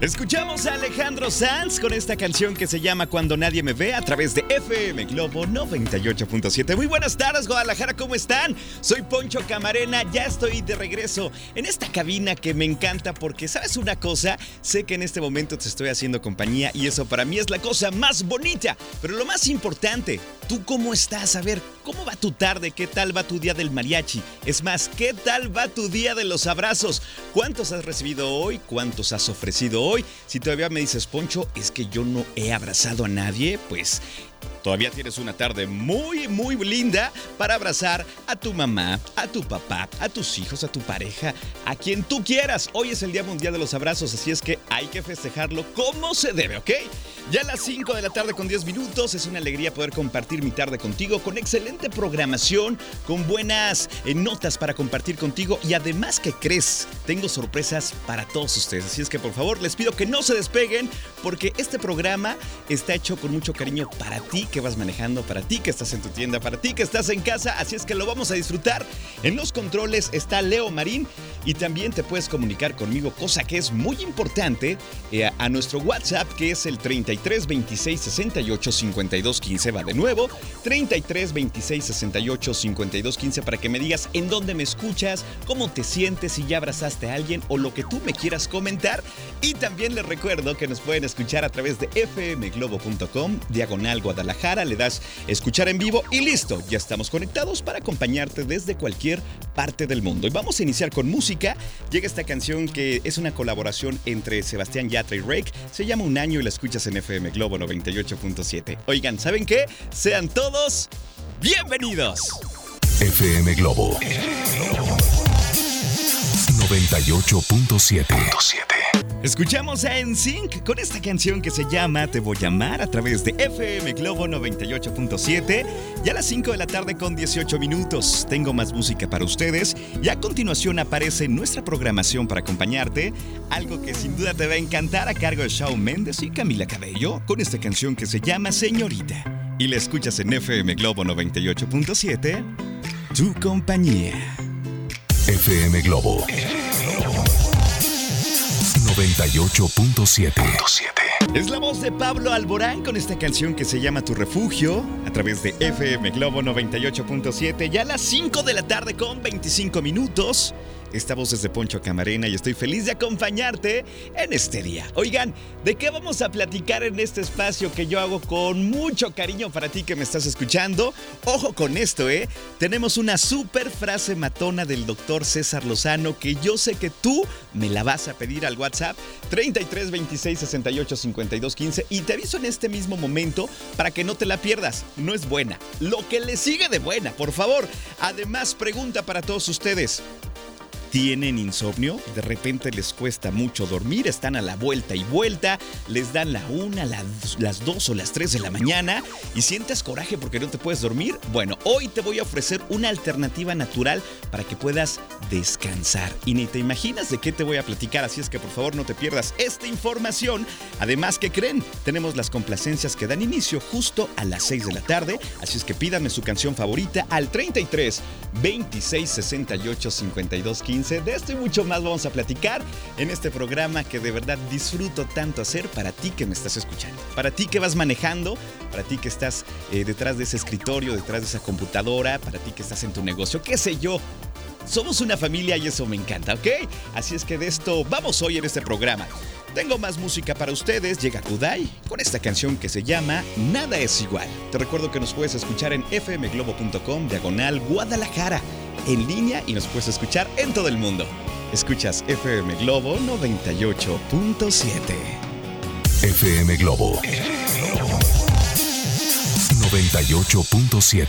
Escuchamos a Alejandro Sanz con esta canción que se llama Cuando Nadie Me Ve a través de FM Globo 98.7. Muy buenas tardes, Guadalajara, ¿cómo están? Soy Poncho Camarena, ya estoy de regreso en esta cabina que me encanta porque, ¿sabes una cosa? Sé que en este momento te estoy haciendo compañía y eso para mí es la cosa más bonita. Pero lo más importante, ¿tú cómo estás? A ver, ¿cómo va tu tarde? ¿Qué tal va tu día del mariachi? Es más, ¿qué tal va tu día de los abrazos? ¿Cuántos has recibido hoy? ¿Cuántos has ofrecido hoy? Si todavía me dices, Poncho, es que yo no he abrazado a nadie, pues Todavía tienes una tarde muy, muy linda para abrazar a tu mamá, a tu papá, a tus hijos, a tu pareja, a quien tú quieras. Hoy es el Día Mundial de los Abrazos, así es que hay que festejarlo como se debe, ¿ok? Ya a las 5 de la tarde con 10 minutos, es una alegría poder compartir mi tarde contigo con excelente programación, con buenas eh, notas para compartir contigo y además que crees, tengo sorpresas para todos ustedes. Así es que por favor les pido que no se despeguen porque este programa está hecho con mucho cariño para ti que vas manejando, para ti que estás en tu tienda, para ti que estás en casa, así es que lo vamos a disfrutar. En los controles está Leo Marín y también te puedes comunicar conmigo, cosa que es muy importante, eh, a nuestro WhatsApp que es el 33 26 68 52 15. Va de nuevo, 33 26 68 52 15 para que me digas en dónde me escuchas, cómo te sientes, si ya abrazaste a alguien o lo que tú me quieras comentar. Y también les recuerdo que nos pueden escuchar a través de fmglobo.com, diagonal Guadalajara, le das escuchar en vivo y listo, ya estamos conectados para acompañarte desde cualquier parte del mundo. Y vamos a iniciar con música. Llega esta canción que es una colaboración entre Sebastián Yatra y Rake. Se llama Un año y la escuchas en FM Globo 98.7. Oigan, ¿saben qué? Sean todos bienvenidos. FM Globo 98.7. Escuchamos a NSYNC con esta canción que se llama Te voy a amar a través de FM Globo 98.7 y a las 5 de la tarde con 18 minutos. Tengo más música para ustedes y a continuación aparece nuestra programación para acompañarte, algo que sin duda te va a encantar a cargo de Shawn Mendes y Camila Cabello con esta canción que se llama Señorita. Y la escuchas en FM Globo 98.7, tu compañía. FM Globo 98.7. Es la voz de Pablo Alborán con esta canción que se llama Tu Refugio a través de FM Globo 98.7 ya a las 5 de la tarde con 25 minutos. Esta voz es de Poncho Camarena y estoy feliz de acompañarte en este día. Oigan, ¿de qué vamos a platicar en este espacio que yo hago con mucho cariño para ti que me estás escuchando? Ojo con esto, ¿eh? Tenemos una super frase matona del doctor César Lozano que yo sé que tú me la vas a pedir al WhatsApp 33 26 68 52 15 y te aviso en este mismo momento para que no te la pierdas. No es buena. Lo que le sigue de buena, por favor. Además, pregunta para todos ustedes tienen insomnio, de repente les cuesta mucho dormir, están a la vuelta y vuelta, les dan la una, las dos o las tres de la mañana y sientes coraje porque no te puedes dormir. Bueno, hoy te voy a ofrecer una alternativa natural para que puedas descansar. Y ni te imaginas de qué te voy a platicar, así es que por favor no te pierdas esta información. Además, ¿qué creen? Tenemos las complacencias que dan inicio justo a las 6 de la tarde, así es que pídame su canción favorita al 33 26 68 52 15 de esto y mucho más vamos a platicar en este programa que de verdad disfruto tanto hacer para ti que me estás escuchando. Para ti que vas manejando, para ti que estás eh, detrás de ese escritorio, detrás de esa computadora, para ti que estás en tu negocio, qué sé yo. Somos una familia y eso me encanta, ¿ok? Así es que de esto vamos hoy en este programa. Tengo más música para ustedes, llega Kudai con esta canción que se llama Nada es igual. Te recuerdo que nos puedes escuchar en fmglobo.com diagonal Guadalajara en línea y nos puedes escuchar en todo el mundo. Escuchas FM Globo 98.7. FM Globo 98.7.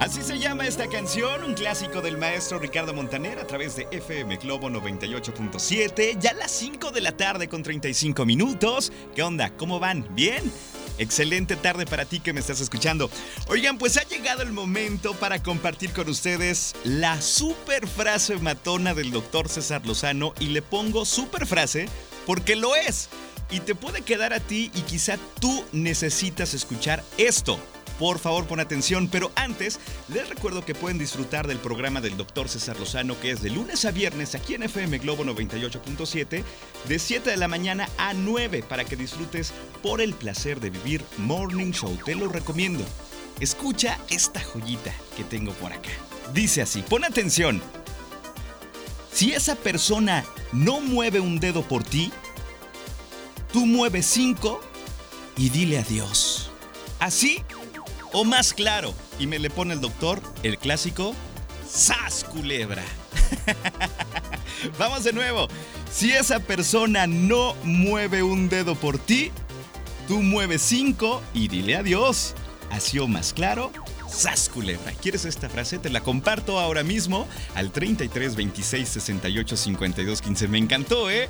Así se llama esta canción, un clásico del maestro Ricardo Montaner a través de FM Globo 98.7, ya a las 5 de la tarde con 35 minutos. ¿Qué onda? ¿Cómo van? ¿Bien? Excelente tarde para ti que me estás escuchando. Oigan, pues ha llegado el momento para compartir con ustedes la super frase matona del doctor César Lozano y le pongo super frase porque lo es. Y te puede quedar a ti y quizá tú necesitas escuchar esto. Por favor, pon atención, pero antes les recuerdo que pueden disfrutar del programa del Dr. César Lozano, que es de lunes a viernes aquí en FM Globo 98.7, de 7 de la mañana a 9, para que disfrutes por el placer de vivir Morning Show. Te lo recomiendo. Escucha esta joyita que tengo por acá. Dice así, pon atención. Si esa persona no mueve un dedo por ti, tú mueves cinco y dile adiós. Así o más claro. Y me le pone el doctor el clásico ¡Sas culebra! Vamos de nuevo. Si esa persona no mueve un dedo por ti, tú mueves cinco y dile adiós. Así o más claro, ¡Sas culebra! ¿Quieres esta frase? Te la comparto ahora mismo al 33 26 68 52 15. Me encantó, ¿eh?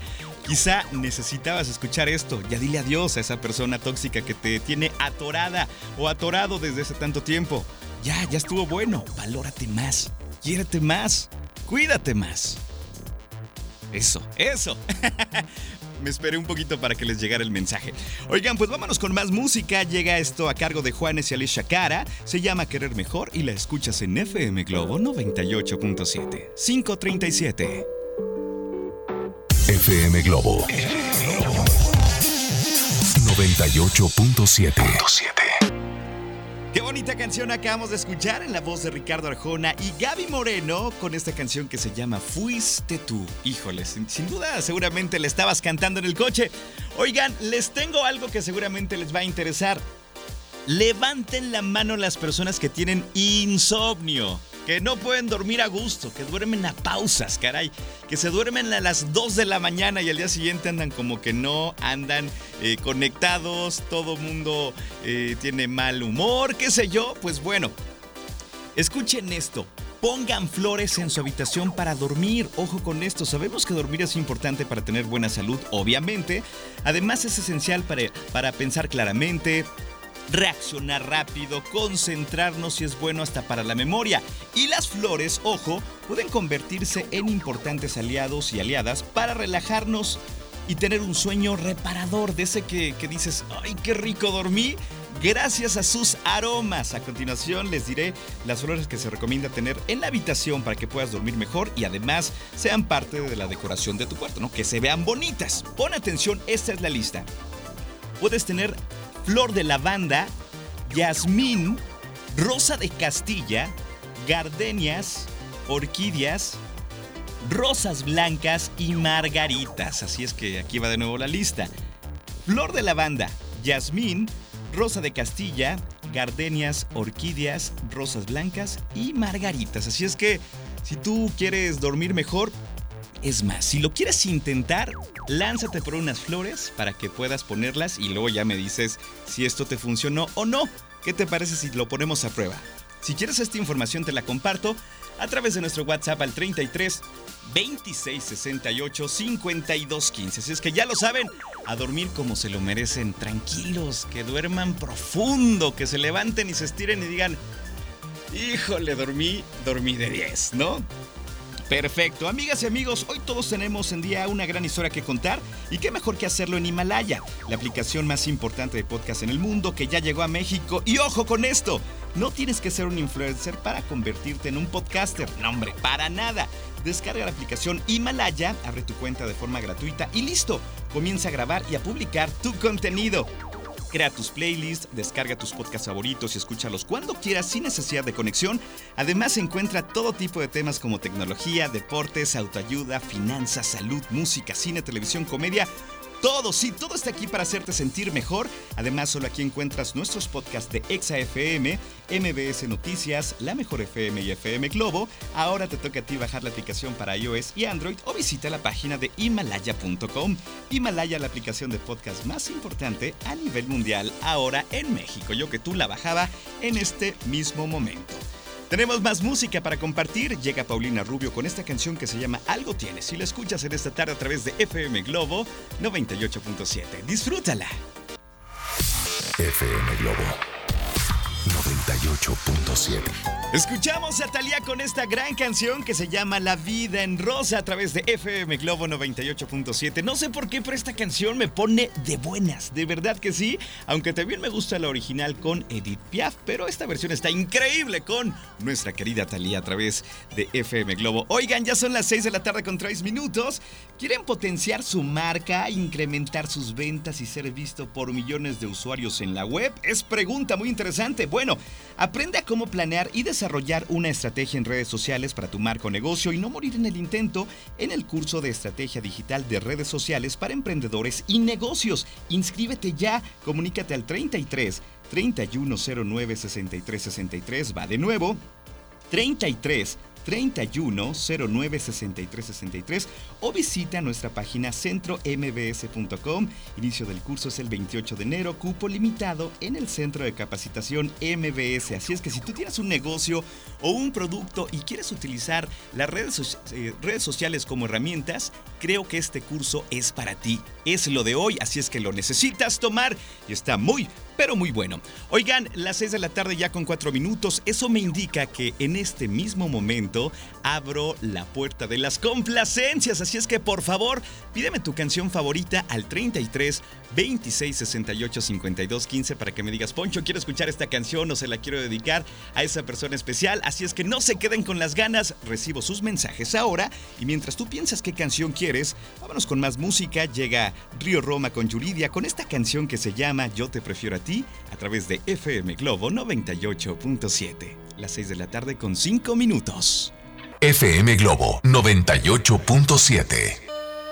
Quizá necesitabas escuchar esto. Ya dile adiós a esa persona tóxica que te tiene atorada o atorado desde hace tanto tiempo. Ya, ya estuvo bueno. Valórate más. Quiérete más. Cuídate más. Eso, eso. Me esperé un poquito para que les llegara el mensaje. Oigan, pues vámonos con más música. Llega esto a cargo de Juanes y Alicia Cara. Se llama Querer Mejor y la escuchas en FM Globo 98.7. 537. FM Globo 98.7. Qué bonita canción acabamos de escuchar en la voz de Ricardo Arjona y Gaby Moreno con esta canción que se llama Fuiste tú. Híjole, sin, sin, duda seguramente le estabas cantando en el coche. Oigan, les tengo algo que seguramente les va a interesar. Levanten la mano las personas que tienen insomnio que no pueden dormir a gusto, que duermen a pausas, caray, que se duermen a las 2 de la mañana y al día siguiente andan como que no, andan eh, conectados, todo mundo eh, tiene mal humor, qué sé yo, pues bueno, escuchen esto. Pongan flores en su habitación para dormir. Ojo con esto. Sabemos que dormir es importante para tener buena salud, obviamente. Además es esencial para, para pensar claramente, reaccionar rápido, concentrarnos si es bueno hasta para la memoria. Y las flores, ojo, pueden convertirse en importantes aliados y aliadas para relajarnos y tener un sueño reparador, de ese que, que dices, ¡ay, qué rico dormí! Gracias a sus aromas. A continuación les diré las flores que se recomienda tener en la habitación para que puedas dormir mejor y además sean parte de la decoración de tu cuarto, ¿no? Que se vean bonitas. Pon atención, esta es la lista. Puedes tener flor de lavanda, jazmín, rosa de Castilla, gardenias, orquídeas, rosas blancas y margaritas. Así es que aquí va de nuevo la lista. Flor de lavanda, jazmín, rosa de Castilla, gardenias, orquídeas, rosas blancas y margaritas. Así es que si tú quieres dormir mejor, es más, si lo quieres intentar, lánzate por unas flores para que puedas ponerlas y luego ya me dices si esto te funcionó o no. ¿Qué te parece si lo ponemos a prueba? Si quieres esta información te la comparto a través de nuestro WhatsApp al 33 26 68 52 15. Así es que ya lo saben, a dormir como se lo merecen, tranquilos, que duerman profundo, que se levanten y se estiren y digan, híjole, dormí, dormí de 10, ¿no? Perfecto, amigas y amigos, hoy todos tenemos en día una gran historia que contar y qué mejor que hacerlo en Himalaya, la aplicación más importante de podcast en el mundo que ya llegó a México. Y ojo con esto, no tienes que ser un influencer para convertirte en un podcaster, no hombre, para nada. Descarga la aplicación Himalaya, abre tu cuenta de forma gratuita y listo, comienza a grabar y a publicar tu contenido. Crea tus playlists, descarga tus podcasts favoritos y escúchalos cuando quieras sin necesidad de conexión. Además encuentra todo tipo de temas como tecnología, deportes, autoayuda, finanzas, salud, música, cine, televisión, comedia todo, sí, todo está aquí para hacerte sentir mejor. Además, solo aquí encuentras nuestros podcasts de ExaFM, MBS Noticias, La Mejor FM y FM Globo. Ahora te toca a ti bajar la aplicación para iOS y Android o visita la página de himalaya.com. Himalaya, la aplicación de podcast más importante a nivel mundial, ahora en México. Yo que tú la bajaba en este mismo momento. Tenemos más música para compartir. Llega Paulina Rubio con esta canción que se llama Algo Tienes. Si la escuchas en esta tarde a través de FM Globo 98.7. Disfrútala. FM Globo 98.7. Escuchamos a Talía con esta gran canción que se llama La vida en rosa a través de FM Globo 98.7. No sé por qué, pero esta canción me pone de buenas, de verdad que sí. Aunque también me gusta la original con Edith Piaf, pero esta versión está increíble con nuestra querida Talía a través de FM Globo. Oigan, ya son las 6 de la tarde con 3 minutos. ¿Quieren potenciar su marca, incrementar sus ventas y ser visto por millones de usuarios en la web? Es pregunta muy interesante. Bueno, aprende a cómo planear y desarrollar una estrategia en redes sociales para tu marca o negocio y no morir en el intento en el curso de estrategia digital de redes sociales para emprendedores y negocios. Inscríbete ya, comunícate al 33 3109 6363, va de nuevo. 33 31 09 63 63 o visita nuestra página centrombs.com. Inicio del curso es el 28 de enero, cupo limitado en el centro de capacitación MBS. Así es que si tú tienes un negocio o un producto y quieres utilizar las redes, eh, redes sociales como herramientas, creo que este curso es para ti. Es lo de hoy, así es que lo necesitas tomar y está muy, pero muy bueno. Oigan, las 6 de la tarde ya con 4 minutos, eso me indica que en este mismo momento abro la puerta de las complacencias, así es que por favor, pídeme tu canción favorita al 33 26 68 52 15 para que me digas, Poncho, quiero escuchar esta canción o se la quiero dedicar a esa persona especial, así es que no se queden con las ganas, recibo sus mensajes ahora y mientras tú piensas qué canción quieres, vámonos con más música, llega Río Roma con Yuridia con esta canción que se llama Yo te prefiero a ti a través de FM Globo 98.7. Las 6 de la tarde con 5 minutos. FM Globo 98.7.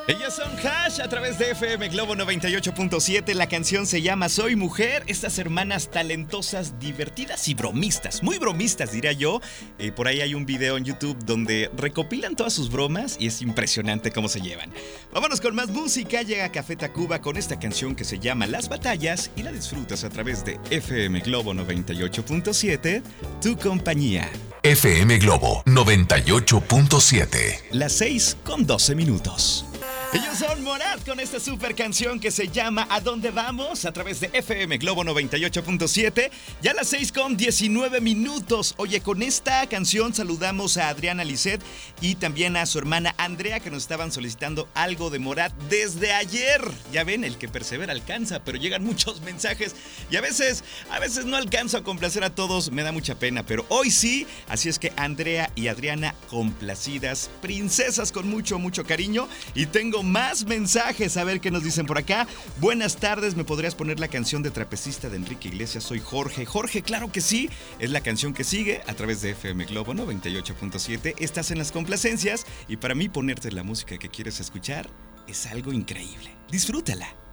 Ellos son Hash a través de FM Globo 98.7. La canción se llama Soy Mujer. Estas hermanas talentosas, divertidas y bromistas. Muy bromistas, diría yo. Eh, por ahí hay un video en YouTube donde recopilan todas sus bromas y es impresionante cómo se llevan. Vámonos con más música. Llega Café Tacuba con esta canción que se llama Las Batallas y la disfrutas a través de FM Globo 98.7. Tu compañía. FM Globo 98.7. Las 6 con 12 minutos. Ellos son Morat con esta super canción que se llama ¿A dónde vamos? a través de FM Globo 98.7. Ya a las 6 con 19 minutos. Oye, con esta canción saludamos a Adriana Lisset y también a su hermana Andrea que nos estaban solicitando algo de Morat desde ayer. Ya ven, el que persevera alcanza, pero llegan muchos mensajes y a veces, a veces no alcanzo a complacer a todos, me da mucha pena, pero hoy sí. Así es que Andrea y Adriana complacidas, princesas con mucho, mucho cariño y tengo más mensajes. A ver qué nos dicen por acá. Buenas tardes, ¿me podrías poner la canción de trapecista de Enrique Iglesias? Soy Jorge. Jorge, claro que sí. Es la canción que sigue a través de FM Globo 98.7. Estás en las complacencias y para mí ponerte la música que quieres escuchar es algo increíble. Disfrútala.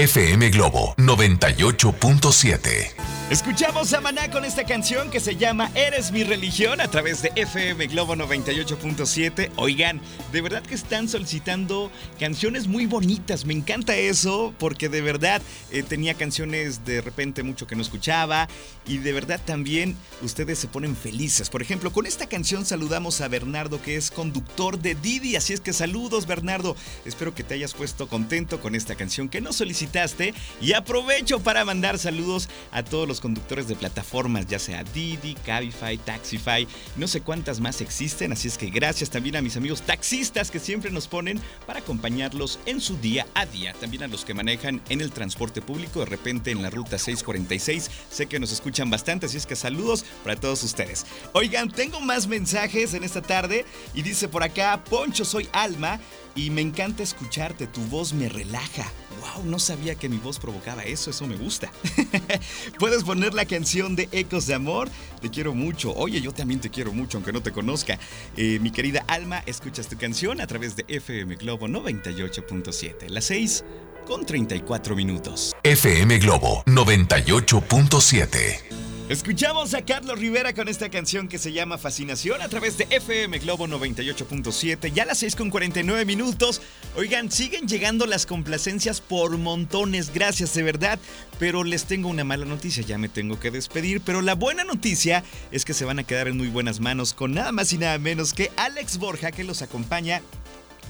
FM Globo 98.7. Escuchamos a Maná con esta canción que se llama Eres mi religión a través de FM Globo 98.7. Oigan, de verdad que están solicitando canciones muy bonitas. Me encanta eso porque de verdad eh, tenía canciones de repente mucho que no escuchaba y de verdad también ustedes se ponen felices. Por ejemplo, con esta canción saludamos a Bernardo que es conductor de Didi. Así es que saludos Bernardo. Espero que te hayas puesto contento con esta canción que nos y aprovecho para mandar saludos a todos los conductores de plataformas, ya sea Didi, Cabify, Taxify, no sé cuántas más existen, así es que gracias también a mis amigos taxistas que siempre nos ponen para acompañarlos en su día a día, también a los que manejan en el transporte público, de repente en la ruta 646, sé que nos escuchan bastante, así es que saludos para todos ustedes. Oigan, tengo más mensajes en esta tarde y dice por acá, Poncho, soy Alma y me encanta escucharte, tu voz me relaja. Wow, no sabía que mi voz provocaba eso, eso me gusta. Puedes poner la canción de Ecos de Amor, te quiero mucho. Oye, yo también te quiero mucho, aunque no te conozca. Eh, mi querida Alma, escuchas tu canción a través de FM Globo 98.7. Las 6 con 34 minutos. FM Globo 98.7. Escuchamos a Carlos Rivera con esta canción que se llama Fascinación a través de FM Globo 98.7. Ya a las 6 con 49 minutos. Oigan, siguen llegando las complacencias por montones. Gracias de verdad. Pero les tengo una mala noticia. Ya me tengo que despedir. Pero la buena noticia es que se van a quedar en muy buenas manos con nada más y nada menos que Alex Borja que los acompaña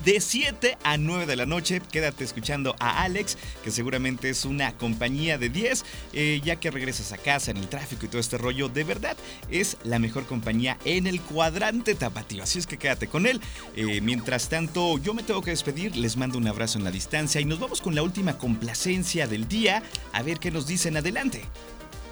de 7 a 9 de la noche. Quédate escuchando a Alex, que seguramente es una compañía de 10, eh, ya que regresas a casa en el tráfico y todo este rollo. De verdad, es la mejor compañía en el cuadrante tapatío. Así es que quédate con él. Eh, mientras tanto, yo me tengo que despedir. Les mando un abrazo en la distancia y nos vamos con la última complacencia del día. A ver qué nos dicen adelante.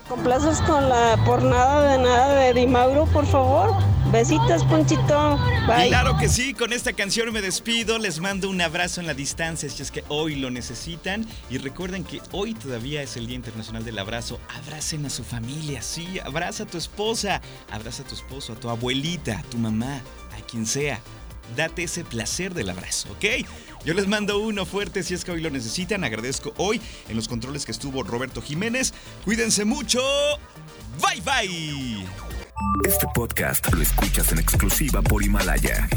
Complaces con la por nada de nada de Dimauro, por favor. Besitos, Ponchito. Bye. Claro que sí, con esta canción me despido. Les mando un abrazo en la distancia si es que hoy lo necesitan. Y recuerden que hoy todavía es el Día Internacional del Abrazo. Abracen a su familia, sí. Abraza a tu esposa, abraza a tu esposo, a tu abuelita, a tu mamá, a quien sea. Date ese placer del abrazo, ¿ok? Yo les mando uno fuerte si es que hoy lo necesitan. Agradezco hoy en los controles que estuvo Roberto Jiménez. Cuídense mucho. Bye bye. Este podcast lo escuchas en exclusiva por Himalaya.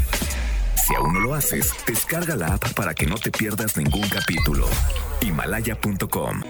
Si aún no lo haces, descarga la app para que no te pierdas ningún capítulo. Himalaya.com